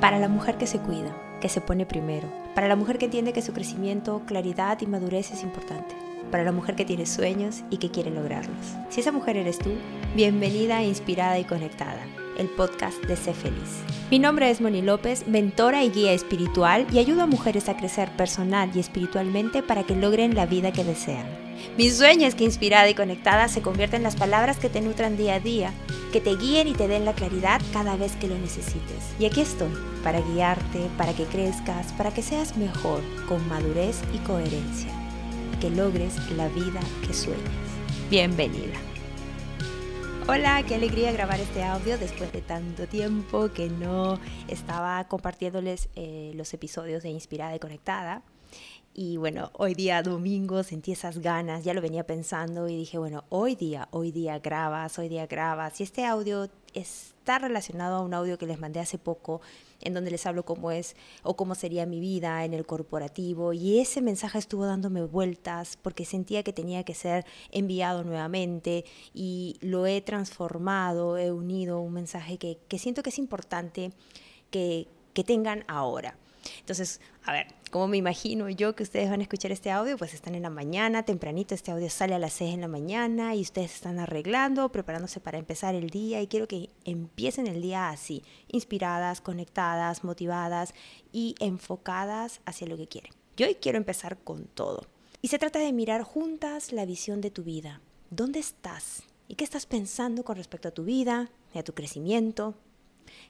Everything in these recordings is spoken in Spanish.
Para la mujer que se cuida, que se pone primero. Para la mujer que entiende que su crecimiento, claridad y madurez es importante. Para la mujer que tiene sueños y que quiere lograrlos. Si esa mujer eres tú, bienvenida, inspirada y conectada el podcast de Sé Feliz. Mi nombre es Moni López, mentora y guía espiritual y ayudo a mujeres a crecer personal y espiritualmente para que logren la vida que desean. Mi sueño es que inspirada y conectada se convierta en las palabras que te nutran día a día, que te guíen y te den la claridad cada vez que lo necesites. Y aquí estoy, para guiarte, para que crezcas, para que seas mejor, con madurez y coherencia, que logres la vida que sueñas. Bienvenida. Hola, qué alegría grabar este audio después de tanto tiempo que no estaba compartiéndoles eh, los episodios de Inspirada y Conectada. Y bueno, hoy día domingo sentí esas ganas, ya lo venía pensando y dije, bueno, hoy día, hoy día grabas, hoy día grabas. Y este audio está relacionado a un audio que les mandé hace poco, en donde les hablo cómo es o cómo sería mi vida en el corporativo. Y ese mensaje estuvo dándome vueltas porque sentía que tenía que ser enviado nuevamente y lo he transformado, he unido un mensaje que, que siento que es importante que, que tengan ahora. Entonces, a ver, como me imagino yo que ustedes van a escuchar este audio, pues están en la mañana, tempranito, este audio sale a las 6 en la mañana y ustedes están arreglando, preparándose para empezar el día y quiero que empiecen el día así, inspiradas, conectadas, motivadas y enfocadas hacia lo que quieren. Yo hoy quiero empezar con todo. Y se trata de mirar juntas la visión de tu vida. ¿Dónde estás? ¿Y qué estás pensando con respecto a tu vida, a tu crecimiento,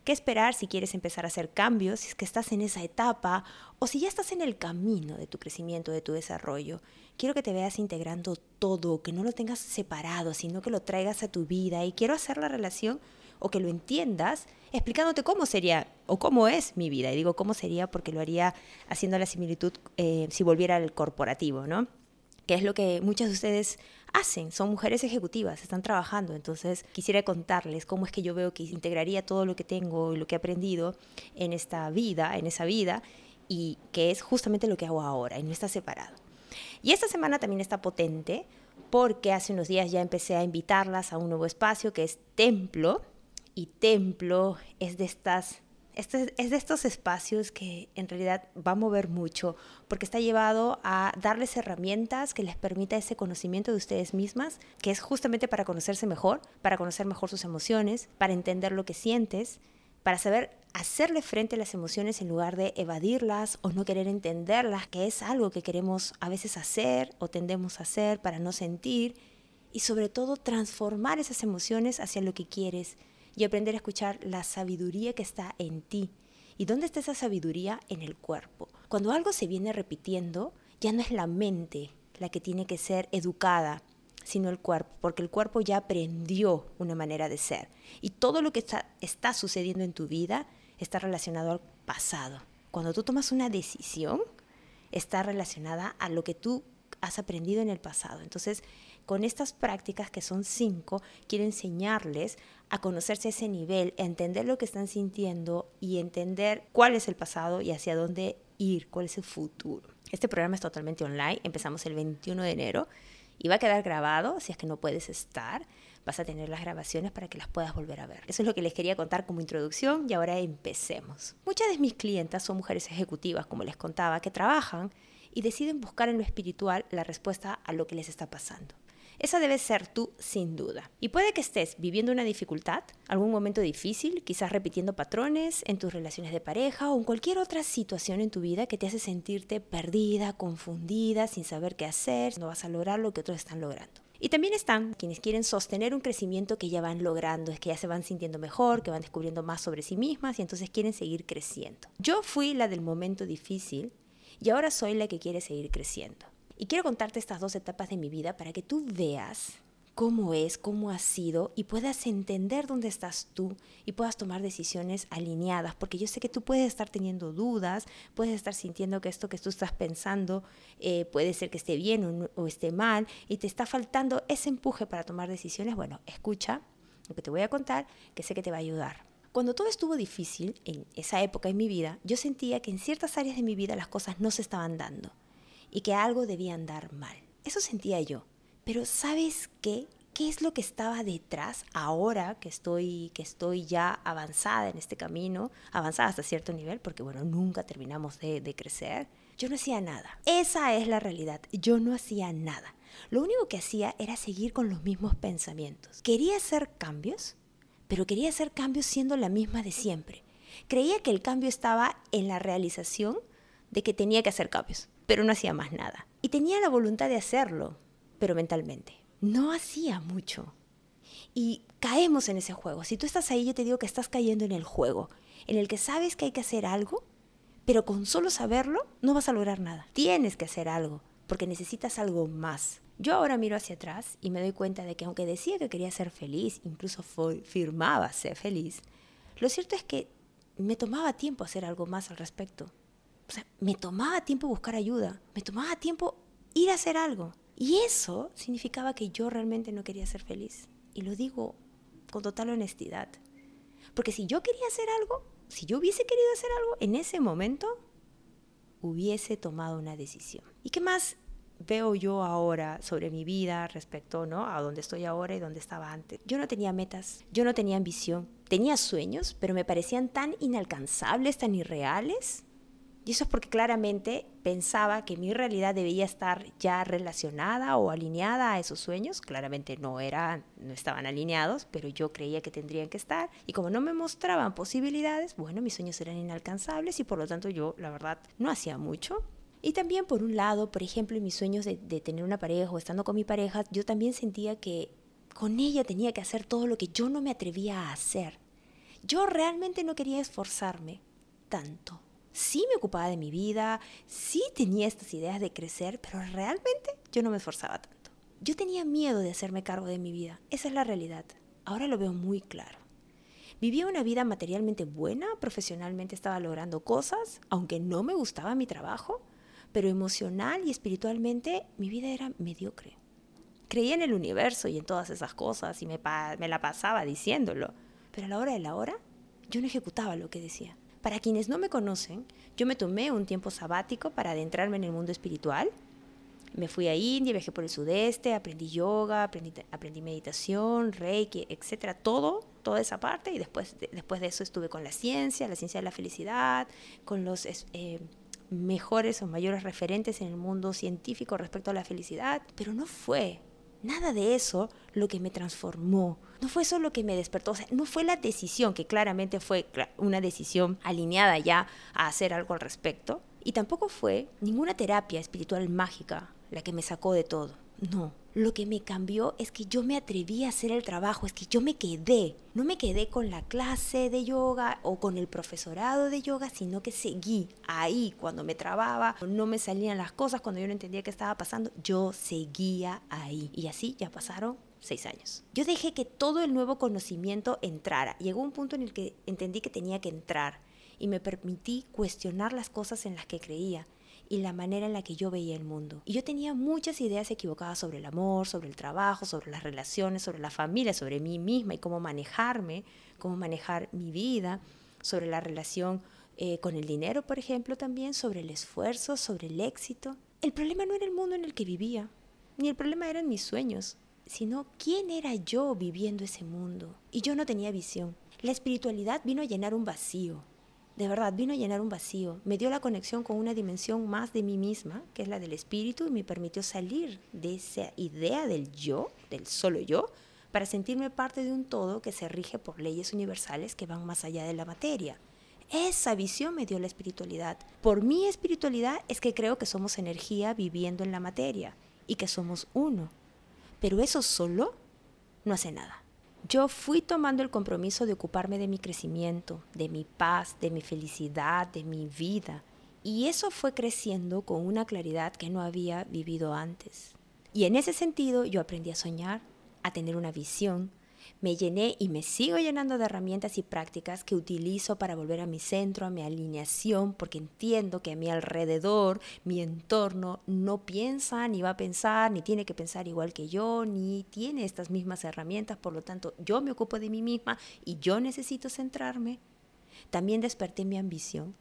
¿Qué esperar si quieres empezar a hacer cambios, si es que estás en esa etapa o si ya estás en el camino de tu crecimiento, de tu desarrollo? Quiero que te veas integrando todo, que no lo tengas separado, sino que lo traigas a tu vida y quiero hacer la relación o que lo entiendas explicándote cómo sería o cómo es mi vida. Y digo cómo sería porque lo haría haciendo la similitud eh, si volviera al corporativo, ¿no? Que es lo que muchas de ustedes hacen, son mujeres ejecutivas, están trabajando. Entonces quisiera contarles cómo es que yo veo que integraría todo lo que tengo y lo que he aprendido en esta vida, en esa vida, y que es justamente lo que hago ahora, y no está separado. Y esta semana también está potente porque hace unos días ya empecé a invitarlas a un nuevo espacio que es Templo, y Templo es de estas este es de estos espacios que en realidad va a mover mucho porque está llevado a darles herramientas que les permita ese conocimiento de ustedes mismas, que es justamente para conocerse mejor, para conocer mejor sus emociones, para entender lo que sientes, para saber hacerle frente a las emociones en lugar de evadirlas o no querer entenderlas, que es algo que queremos a veces hacer o tendemos a hacer para no sentir, y sobre todo transformar esas emociones hacia lo que quieres y aprender a escuchar la sabiduría que está en ti. ¿Y dónde está esa sabiduría? En el cuerpo. Cuando algo se viene repitiendo, ya no es la mente la que tiene que ser educada, sino el cuerpo, porque el cuerpo ya aprendió una manera de ser. Y todo lo que está, está sucediendo en tu vida está relacionado al pasado. Cuando tú tomas una decisión, está relacionada a lo que tú has aprendido en el pasado. Entonces, con estas prácticas, que son cinco, quiero enseñarles a conocerse a ese nivel, a entender lo que están sintiendo y entender cuál es el pasado y hacia dónde ir, cuál es el futuro. Este programa es totalmente online, empezamos el 21 de enero y va a quedar grabado, si es que no puedes estar, vas a tener las grabaciones para que las puedas volver a ver. Eso es lo que les quería contar como introducción y ahora empecemos. Muchas de mis clientas son mujeres ejecutivas, como les contaba, que trabajan y deciden buscar en lo espiritual la respuesta a lo que les está pasando. Esa debe ser tú sin duda. Y puede que estés viviendo una dificultad, algún momento difícil, quizás repitiendo patrones en tus relaciones de pareja o en cualquier otra situación en tu vida que te hace sentirte perdida, confundida, sin saber qué hacer, no vas a lograr lo que otros están logrando. Y también están quienes quieren sostener un crecimiento que ya van logrando, es que ya se van sintiendo mejor, que van descubriendo más sobre sí mismas y entonces quieren seguir creciendo. Yo fui la del momento difícil y ahora soy la que quiere seguir creciendo. Y quiero contarte estas dos etapas de mi vida para que tú veas cómo es, cómo ha sido y puedas entender dónde estás tú y puedas tomar decisiones alineadas, porque yo sé que tú puedes estar teniendo dudas, puedes estar sintiendo que esto que tú estás pensando eh, puede ser que esté bien o, o esté mal y te está faltando ese empuje para tomar decisiones. Bueno, escucha lo que te voy a contar, que sé que te va a ayudar. Cuando todo estuvo difícil en esa época en mi vida, yo sentía que en ciertas áreas de mi vida las cosas no se estaban dando y que algo debía andar mal. Eso sentía yo. Pero ¿sabes qué? qué es lo que estaba detrás ahora que estoy, que estoy ya avanzada en este camino, avanzada hasta cierto nivel, porque bueno, nunca terminamos de, de crecer. Yo no hacía nada. Esa es la realidad. Yo no hacía nada. Lo único que hacía era seguir con los mismos pensamientos. Quería hacer cambios, pero quería hacer cambios siendo la misma de siempre. Creía que el cambio estaba en la realización de que tenía que hacer cambios, pero no hacía más nada. Y tenía la voluntad de hacerlo, pero mentalmente. No hacía mucho. Y caemos en ese juego. Si tú estás ahí, yo te digo que estás cayendo en el juego, en el que sabes que hay que hacer algo, pero con solo saberlo no vas a lograr nada. Tienes que hacer algo, porque necesitas algo más. Yo ahora miro hacia atrás y me doy cuenta de que aunque decía que quería ser feliz, incluso firmaba ser feliz, lo cierto es que me tomaba tiempo hacer algo más al respecto. O sea, me tomaba tiempo buscar ayuda, me tomaba tiempo ir a hacer algo. Y eso significaba que yo realmente no quería ser feliz. Y lo digo con total honestidad. Porque si yo quería hacer algo, si yo hubiese querido hacer algo, en ese momento hubiese tomado una decisión. ¿Y qué más veo yo ahora sobre mi vida respecto ¿no? a dónde estoy ahora y dónde estaba antes? Yo no tenía metas, yo no tenía ambición, tenía sueños, pero me parecían tan inalcanzables, tan irreales, y eso es porque claramente pensaba que mi realidad debía estar ya relacionada o alineada a esos sueños. Claramente no eran, no estaban alineados, pero yo creía que tendrían que estar. Y como no me mostraban posibilidades, bueno, mis sueños eran inalcanzables y por lo tanto yo, la verdad, no hacía mucho. Y también por un lado, por ejemplo, en mis sueños de, de tener una pareja o estando con mi pareja, yo también sentía que con ella tenía que hacer todo lo que yo no me atrevía a hacer. Yo realmente no quería esforzarme tanto sí me ocupaba de mi vida, sí tenía estas ideas de crecer, pero realmente yo no me esforzaba tanto. Yo tenía miedo de hacerme cargo de mi vida, esa es la realidad. Ahora lo veo muy claro. Vivía una vida materialmente buena, profesionalmente estaba logrando cosas, aunque no me gustaba mi trabajo, pero emocional y espiritualmente mi vida era mediocre. Creía en el universo y en todas esas cosas y me, me la pasaba diciéndolo, pero a la hora de la hora yo no ejecutaba lo que decía. Para quienes no me conocen, yo me tomé un tiempo sabático para adentrarme en el mundo espiritual. Me fui a India, viajé por el sudeste, aprendí yoga, aprendí, meditación, reiki, etcétera, todo, toda esa parte. Y después de, después de eso estuve con la ciencia, la ciencia de la felicidad, con los eh, mejores o mayores referentes en el mundo científico respecto a la felicidad. Pero no fue nada de eso lo que me transformó. No fue eso lo que me despertó, no fue la decisión, que claramente fue una decisión alineada ya a hacer algo al respecto, y tampoco fue ninguna terapia espiritual mágica la que me sacó de todo. No, lo que me cambió es que yo me atreví a hacer el trabajo, es que yo me quedé. No me quedé con la clase de yoga o con el profesorado de yoga, sino que seguí ahí cuando me trababa, no me salían las cosas, cuando yo no entendía qué estaba pasando, yo seguía ahí. Y así ya pasaron seis años. Yo dejé que todo el nuevo conocimiento entrara. Llegó un punto en el que entendí que tenía que entrar y me permití cuestionar las cosas en las que creía y la manera en la que yo veía el mundo. Y yo tenía muchas ideas equivocadas sobre el amor, sobre el trabajo, sobre las relaciones, sobre la familia, sobre mí misma y cómo manejarme, cómo manejar mi vida, sobre la relación eh, con el dinero, por ejemplo, también, sobre el esfuerzo, sobre el éxito. El problema no era el mundo en el que vivía, ni el problema eran mis sueños, sino quién era yo viviendo ese mundo. Y yo no tenía visión. La espiritualidad vino a llenar un vacío, de verdad, vino a llenar un vacío. Me dio la conexión con una dimensión más de mí misma, que es la del espíritu, y me permitió salir de esa idea del yo, del solo yo, para sentirme parte de un todo que se rige por leyes universales que van más allá de la materia. Esa visión me dio la espiritualidad. Por mi espiritualidad es que creo que somos energía viviendo en la materia y que somos uno. Pero eso solo no hace nada. Yo fui tomando el compromiso de ocuparme de mi crecimiento, de mi paz, de mi felicidad, de mi vida. Y eso fue creciendo con una claridad que no había vivido antes. Y en ese sentido yo aprendí a soñar, a tener una visión, me llené y me sigo llenando de herramientas y prácticas que utilizo para volver a mi centro, a mi alineación, porque entiendo que a mi alrededor, mi entorno, no piensa, ni va a pensar, ni tiene que pensar igual que yo, ni tiene estas mismas herramientas. Por lo tanto, yo me ocupo de mí misma y yo necesito centrarme. También desperté mi ambición.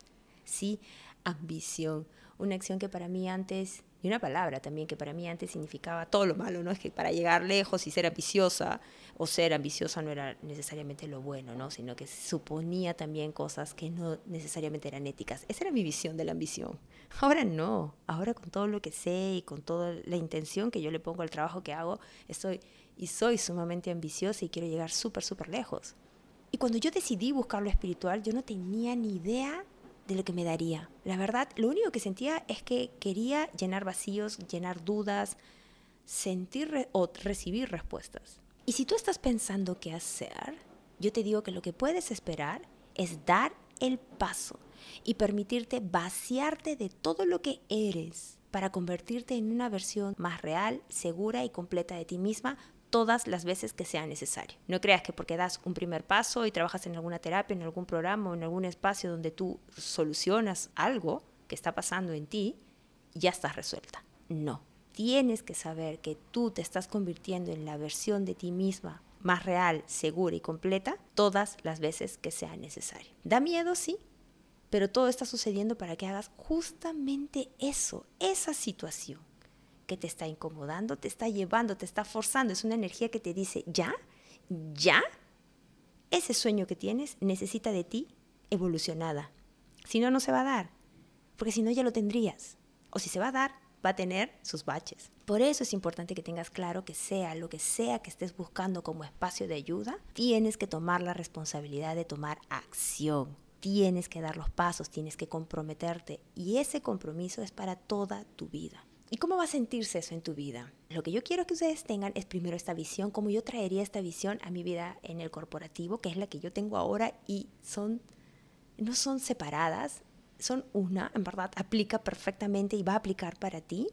Sí, ambición. Una acción que para mí antes Y una palabra también que para mí antes significaba todo lo malo, ¿no? Es que para llegar lejos y ser ambiciosa o ser ambiciosa no era necesariamente lo bueno, ¿no? Sino que suponía también cosas que no necesariamente eran éticas. Esa era mi visión de la ambición. Ahora no. Ahora con todo lo que sé y con toda la intención que yo le pongo al trabajo que hago, estoy y soy sumamente ambiciosa y quiero llegar súper, súper lejos. Y cuando yo decidí buscar lo espiritual, yo no tenía ni idea de lo que me daría. La verdad, lo único que sentía es que quería llenar vacíos, llenar dudas, sentir o recibir respuestas. Y si tú estás pensando qué hacer, yo te digo que lo que puedes esperar es dar el paso y permitirte vaciarte de todo lo que eres para convertirte en una versión más real, segura y completa de ti misma todas las veces que sea necesario. No creas que porque das un primer paso y trabajas en alguna terapia, en algún programa o en algún espacio donde tú solucionas algo que está pasando en ti, ya estás resuelta. No. Tienes que saber que tú te estás convirtiendo en la versión de ti misma más real, segura y completa todas las veces que sea necesario. Da miedo, sí, pero todo está sucediendo para que hagas justamente eso, esa situación que te está incomodando, te está llevando, te está forzando. Es una energía que te dice, ya, ya, ese sueño que tienes necesita de ti evolucionada. Si no, no se va a dar. Porque si no, ya lo tendrías. O si se va a dar, va a tener sus baches. Por eso es importante que tengas claro que sea lo que sea que estés buscando como espacio de ayuda, tienes que tomar la responsabilidad de tomar acción. Tienes que dar los pasos, tienes que comprometerte y ese compromiso es para toda tu vida. ¿Y cómo va a sentirse eso en tu vida? Lo que yo quiero que ustedes tengan es primero esta visión, cómo yo traería esta visión a mi vida en el corporativo, que es la que yo tengo ahora y son no son separadas, son una, en verdad, aplica perfectamente y va a aplicar para ti.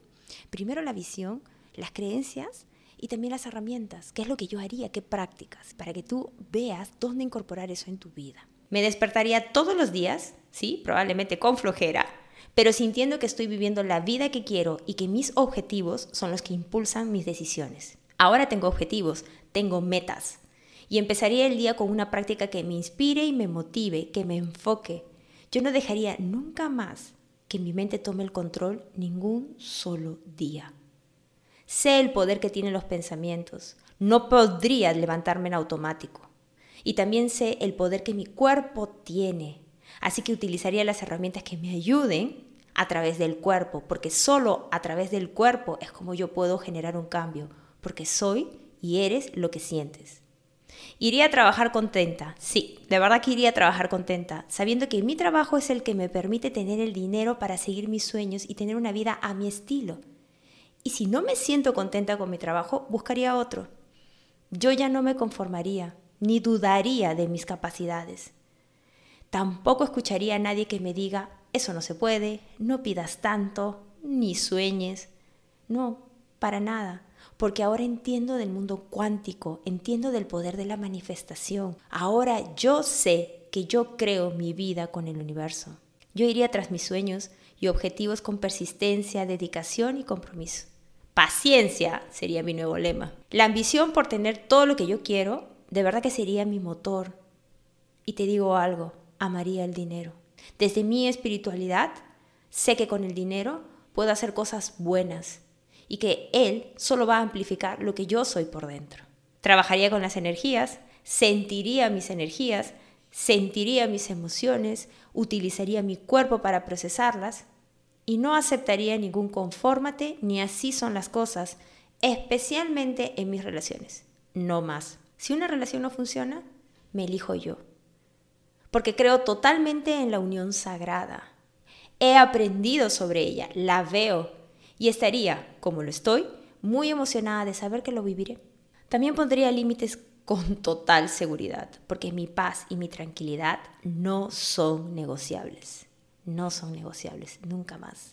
Primero la visión, las creencias y también las herramientas, qué es lo que yo haría, qué prácticas, para que tú veas dónde incorporar eso en tu vida. Me despertaría todos los días, sí, probablemente con flojera, pero sintiendo que estoy viviendo la vida que quiero y que mis objetivos son los que impulsan mis decisiones. Ahora tengo objetivos, tengo metas. Y empezaría el día con una práctica que me inspire y me motive, que me enfoque. Yo no dejaría nunca más que mi mente tome el control ningún solo día. Sé el poder que tienen los pensamientos. No podría levantarme en automático. Y también sé el poder que mi cuerpo tiene. Así que utilizaría las herramientas que me ayuden a través del cuerpo, porque solo a través del cuerpo es como yo puedo generar un cambio, porque soy y eres lo que sientes. Iría a trabajar contenta, sí, de verdad que iría a trabajar contenta, sabiendo que mi trabajo es el que me permite tener el dinero para seguir mis sueños y tener una vida a mi estilo. Y si no me siento contenta con mi trabajo, buscaría otro. Yo ya no me conformaría, ni dudaría de mis capacidades. Tampoco escucharía a nadie que me diga, eso no se puede, no pidas tanto, ni sueñes. No, para nada, porque ahora entiendo del mundo cuántico, entiendo del poder de la manifestación. Ahora yo sé que yo creo mi vida con el universo. Yo iría tras mis sueños y objetivos con persistencia, dedicación y compromiso. Paciencia sería mi nuevo lema. La ambición por tener todo lo que yo quiero, de verdad que sería mi motor. Y te digo algo, amaría el dinero. Desde mi espiritualidad, sé que con el dinero puedo hacer cosas buenas y que Él solo va a amplificar lo que yo soy por dentro. Trabajaría con las energías, sentiría mis energías, sentiría mis emociones, utilizaría mi cuerpo para procesarlas y no aceptaría ningún confórmate ni así son las cosas, especialmente en mis relaciones. No más. Si una relación no funciona, me elijo yo porque creo totalmente en la unión sagrada. He aprendido sobre ella, la veo y estaría, como lo estoy, muy emocionada de saber que lo viviré. También pondría límites con total seguridad, porque mi paz y mi tranquilidad no son negociables. No son negociables, nunca más.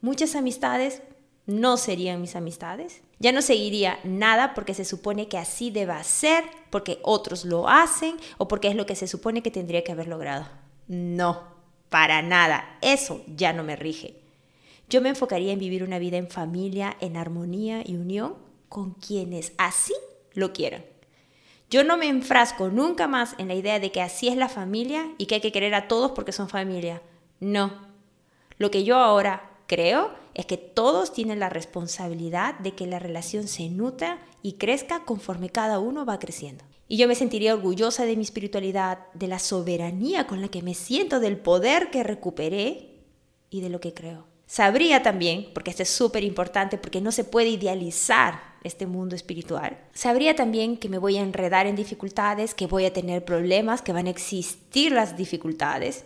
Muchas amistades no serían mis amistades. Ya no seguiría nada porque se supone que así deba ser, porque otros lo hacen o porque es lo que se supone que tendría que haber logrado. No, para nada. Eso ya no me rige. Yo me enfocaría en vivir una vida en familia, en armonía y unión con quienes así lo quieran. Yo no me enfrasco nunca más en la idea de que así es la familia y que hay que querer a todos porque son familia. No. Lo que yo ahora creo es que todos tienen la responsabilidad de que la relación se nutra y crezca conforme cada uno va creciendo. Y yo me sentiría orgullosa de mi espiritualidad, de la soberanía con la que me siento, del poder que recuperé y de lo que creo. Sabría también, porque esto es súper importante, porque no se puede idealizar este mundo espiritual, sabría también que me voy a enredar en dificultades, que voy a tener problemas, que van a existir las dificultades,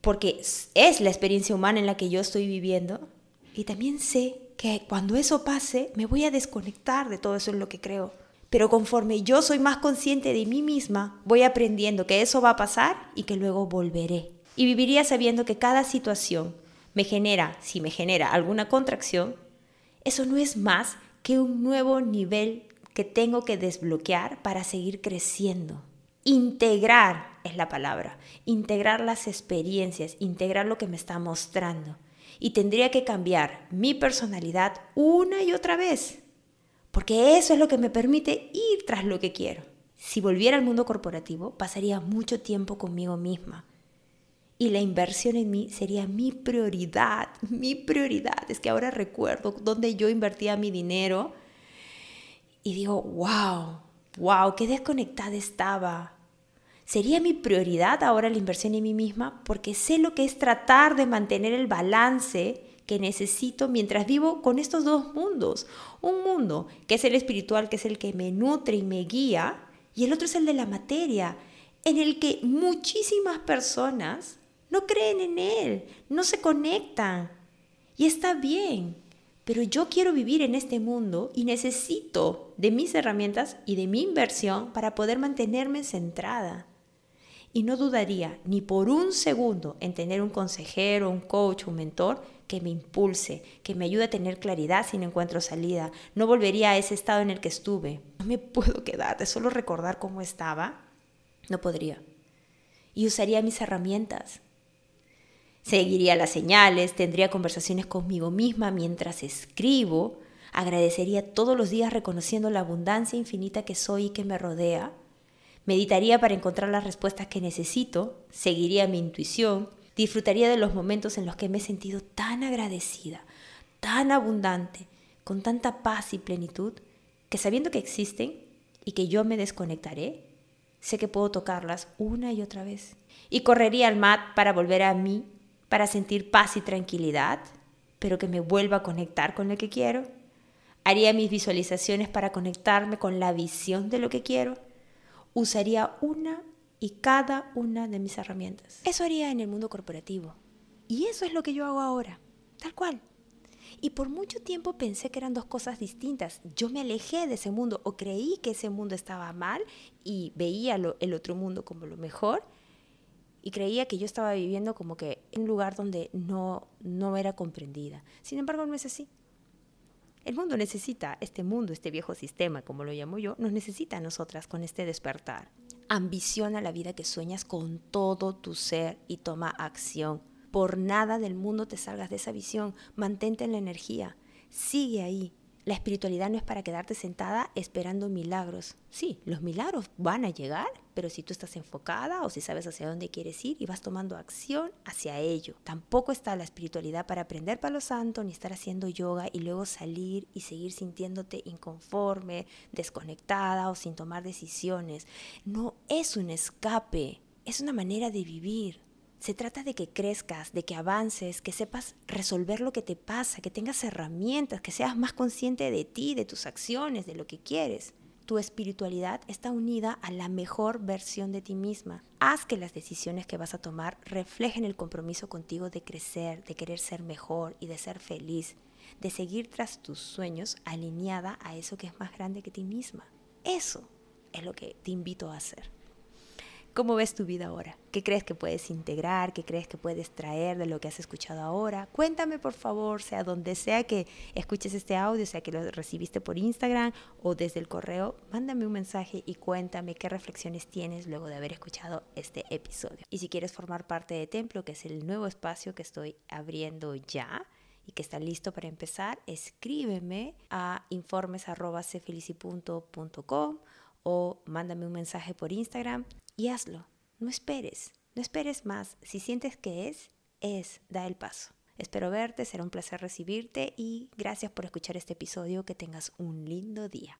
porque es la experiencia humana en la que yo estoy viviendo. Y también sé que cuando eso pase, me voy a desconectar de todo eso en lo que creo. Pero conforme yo soy más consciente de mí misma, voy aprendiendo que eso va a pasar y que luego volveré. Y viviría sabiendo que cada situación me genera, si me genera alguna contracción, eso no es más que un nuevo nivel que tengo que desbloquear para seguir creciendo. Integrar es la palabra, integrar las experiencias, integrar lo que me está mostrando. Y tendría que cambiar mi personalidad una y otra vez, porque eso es lo que me permite ir tras lo que quiero. Si volviera al mundo corporativo, pasaría mucho tiempo conmigo misma, y la inversión en mí sería mi prioridad, mi prioridad. Es que ahora recuerdo dónde yo invertía mi dinero y digo, wow, wow, qué desconectada estaba. Sería mi prioridad ahora la inversión en mí misma porque sé lo que es tratar de mantener el balance que necesito mientras vivo con estos dos mundos. Un mundo que es el espiritual, que es el que me nutre y me guía, y el otro es el de la materia, en el que muchísimas personas no creen en Él, no se conectan. Y está bien, pero yo quiero vivir en este mundo y necesito de mis herramientas y de mi inversión para poder mantenerme centrada. Y no dudaría ni por un segundo en tener un consejero, un coach, un mentor que me impulse, que me ayude a tener claridad si no encuentro salida. No volvería a ese estado en el que estuve. No me puedo quedar de solo recordar cómo estaba. No podría. Y usaría mis herramientas, Seguiría las señales, tendría conversaciones conmigo misma mientras escribo, agradecería todos los días reconociendo la abundancia infinita que soy y que me rodea, meditaría para encontrar las respuestas que necesito, seguiría mi intuición, disfrutaría de los momentos en los que me he sentido tan agradecida, tan abundante, con tanta paz y plenitud, que sabiendo que existen y que yo me desconectaré, sé que puedo tocarlas una y otra vez. Y correría al mat para volver a mí para sentir paz y tranquilidad, pero que me vuelva a conectar con lo que quiero. Haría mis visualizaciones para conectarme con la visión de lo que quiero. Usaría una y cada una de mis herramientas. Eso haría en el mundo corporativo. Y eso es lo que yo hago ahora, tal cual. Y por mucho tiempo pensé que eran dos cosas distintas. Yo me alejé de ese mundo o creí que ese mundo estaba mal y veía el otro mundo como lo mejor y creía que yo estaba viviendo como que en un lugar donde no, no era comprendida. Sin embargo, no es así. El mundo necesita, este mundo, este viejo sistema, como lo llamo yo, nos necesita a nosotras con este despertar. Ambiciona la vida que sueñas con todo tu ser y toma acción. Por nada del mundo te salgas de esa visión. Mantente en la energía. Sigue ahí. La espiritualidad no es para quedarte sentada esperando milagros. Sí, los milagros van a llegar, pero si tú estás enfocada o si sabes hacia dónde quieres ir y vas tomando acción hacia ello. Tampoco está la espiritualidad para aprender palo santo ni estar haciendo yoga y luego salir y seguir sintiéndote inconforme, desconectada o sin tomar decisiones. No es un escape, es una manera de vivir. Se trata de que crezcas, de que avances, que sepas resolver lo que te pasa, que tengas herramientas, que seas más consciente de ti, de tus acciones, de lo que quieres. Tu espiritualidad está unida a la mejor versión de ti misma. Haz que las decisiones que vas a tomar reflejen el compromiso contigo de crecer, de querer ser mejor y de ser feliz, de seguir tras tus sueños alineada a eso que es más grande que ti misma. Eso es lo que te invito a hacer. ¿Cómo ves tu vida ahora? ¿Qué crees que puedes integrar? ¿Qué crees que puedes traer de lo que has escuchado ahora? Cuéntame por favor, sea donde sea que escuches este audio, sea que lo recibiste por Instagram o desde el correo, mándame un mensaje y cuéntame qué reflexiones tienes luego de haber escuchado este episodio. Y si quieres formar parte de Templo, que es el nuevo espacio que estoy abriendo ya, y que está listo para empezar, escríbeme a informes.cfelici.com o mándame un mensaje por Instagram y hazlo. No esperes, no esperes más. Si sientes que es, es, da el paso. Espero verte, será un placer recibirte y gracias por escuchar este episodio. Que tengas un lindo día.